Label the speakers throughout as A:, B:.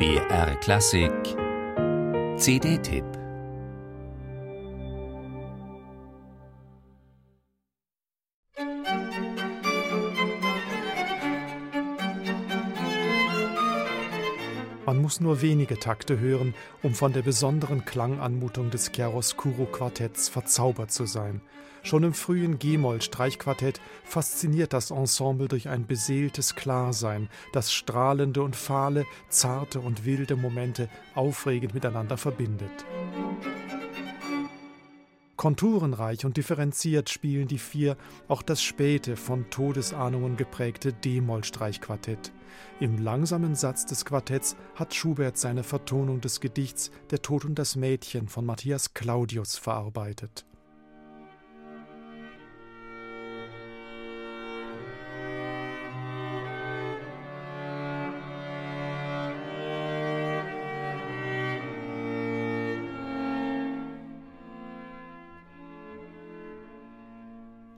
A: BR Klassik. CD-Tipp
B: Man muss nur wenige Takte hören, um von der besonderen Klanganmutung des Chiaroscuro-Quartetts verzaubert zu sein. Schon im frühen G-Moll-Streichquartett fasziniert das Ensemble durch ein beseeltes Klarsein, das strahlende und fahle, zarte und wilde Momente aufregend miteinander verbindet. Konturenreich und differenziert spielen die vier auch das späte, von Todesahnungen geprägte D-Moll-Streichquartett. Im langsamen Satz des Quartetts hat Schubert seine Vertonung des Gedichts Der Tod und das Mädchen von Matthias Claudius verarbeitet.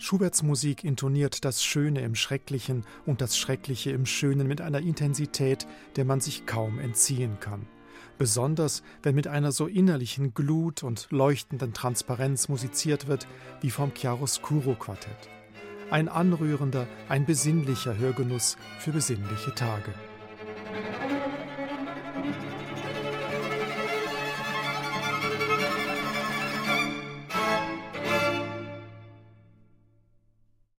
B: Schuberts Musik intoniert das Schöne im Schrecklichen und das Schreckliche im Schönen mit einer Intensität, der man sich kaum entziehen kann. Besonders wenn mit einer so innerlichen Glut und leuchtenden Transparenz musiziert wird wie vom Chiaroscuro Quartett. Ein anrührender, ein besinnlicher Hörgenuss für besinnliche Tage.